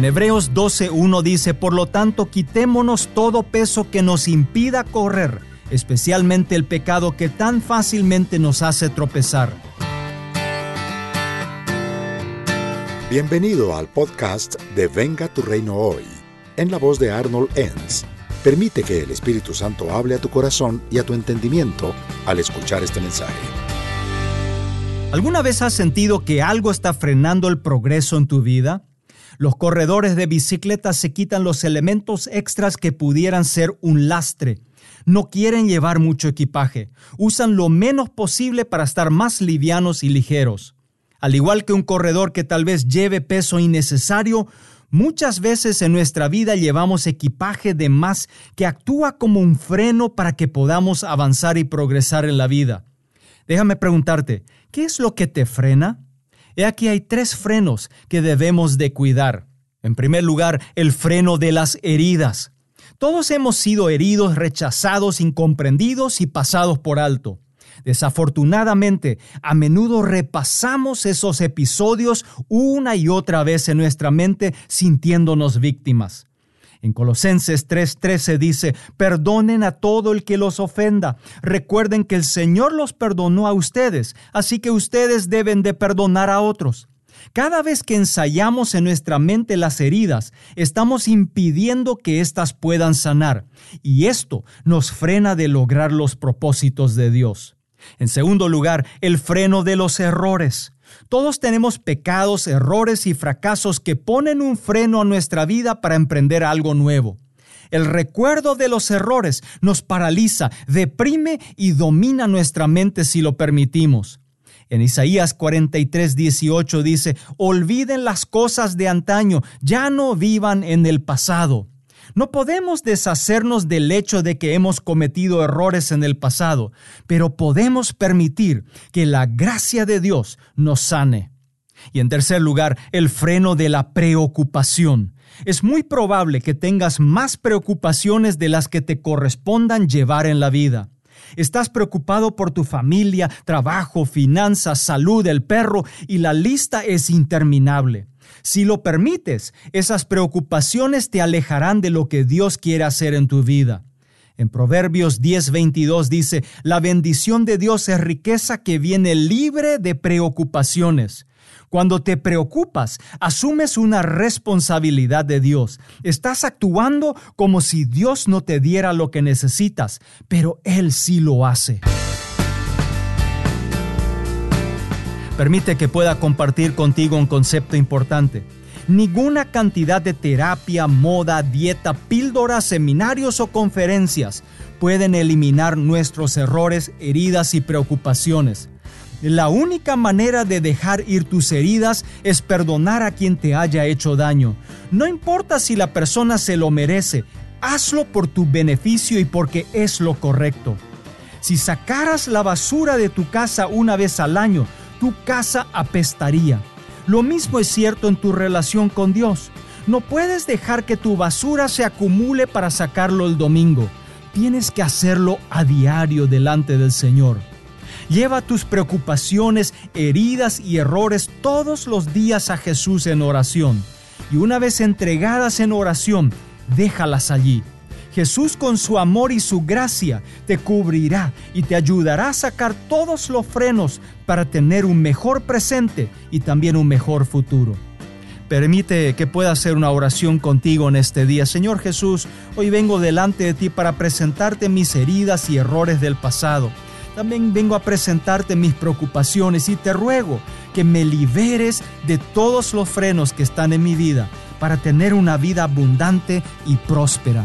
En Hebreos 12.1 dice, por lo tanto, quitémonos todo peso que nos impida correr, especialmente el pecado que tan fácilmente nos hace tropezar. Bienvenido al podcast de Venga tu Reino Hoy, en la voz de Arnold Enns. Permite que el Espíritu Santo hable a tu corazón y a tu entendimiento al escuchar este mensaje. ¿Alguna vez has sentido que algo está frenando el progreso en tu vida? Los corredores de bicicleta se quitan los elementos extras que pudieran ser un lastre. No quieren llevar mucho equipaje. Usan lo menos posible para estar más livianos y ligeros. Al igual que un corredor que tal vez lleve peso innecesario, muchas veces en nuestra vida llevamos equipaje de más que actúa como un freno para que podamos avanzar y progresar en la vida. Déjame preguntarte, ¿qué es lo que te frena? He aquí hay tres frenos que debemos de cuidar. En primer lugar, el freno de las heridas. Todos hemos sido heridos, rechazados, incomprendidos y pasados por alto. Desafortunadamente, a menudo repasamos esos episodios una y otra vez en nuestra mente sintiéndonos víctimas. En Colosenses 3:13 dice, perdonen a todo el que los ofenda. Recuerden que el Señor los perdonó a ustedes, así que ustedes deben de perdonar a otros. Cada vez que ensayamos en nuestra mente las heridas, estamos impidiendo que éstas puedan sanar, y esto nos frena de lograr los propósitos de Dios. En segundo lugar, el freno de los errores. Todos tenemos pecados, errores y fracasos que ponen un freno a nuestra vida para emprender algo nuevo. El recuerdo de los errores nos paraliza, deprime y domina nuestra mente si lo permitimos. En Isaías 43, 18 dice, olviden las cosas de antaño, ya no vivan en el pasado. No podemos deshacernos del hecho de que hemos cometido errores en el pasado, pero podemos permitir que la gracia de Dios nos sane. Y en tercer lugar, el freno de la preocupación. Es muy probable que tengas más preocupaciones de las que te correspondan llevar en la vida. Estás preocupado por tu familia, trabajo, finanzas, salud, el perro y la lista es interminable. Si lo permites, esas preocupaciones te alejarán de lo que Dios quiere hacer en tu vida. En Proverbios 10:22 dice, la bendición de Dios es riqueza que viene libre de preocupaciones. Cuando te preocupas, asumes una responsabilidad de Dios. Estás actuando como si Dios no te diera lo que necesitas, pero Él sí lo hace. Permite que pueda compartir contigo un concepto importante. Ninguna cantidad de terapia, moda, dieta, píldoras, seminarios o conferencias pueden eliminar nuestros errores, heridas y preocupaciones. La única manera de dejar ir tus heridas es perdonar a quien te haya hecho daño. No importa si la persona se lo merece, hazlo por tu beneficio y porque es lo correcto. Si sacaras la basura de tu casa una vez al año, tu casa apestaría. Lo mismo es cierto en tu relación con Dios. No puedes dejar que tu basura se acumule para sacarlo el domingo. Tienes que hacerlo a diario delante del Señor. Lleva tus preocupaciones, heridas y errores todos los días a Jesús en oración. Y una vez entregadas en oración, déjalas allí Jesús con su amor y su gracia te cubrirá y te ayudará a sacar todos los frenos para tener un mejor presente y también un mejor futuro. Permite que pueda hacer una oración contigo en este día. Señor Jesús, hoy vengo delante de ti para presentarte mis heridas y errores del pasado. También vengo a presentarte mis preocupaciones y te ruego que me liberes de todos los frenos que están en mi vida para tener una vida abundante y próspera.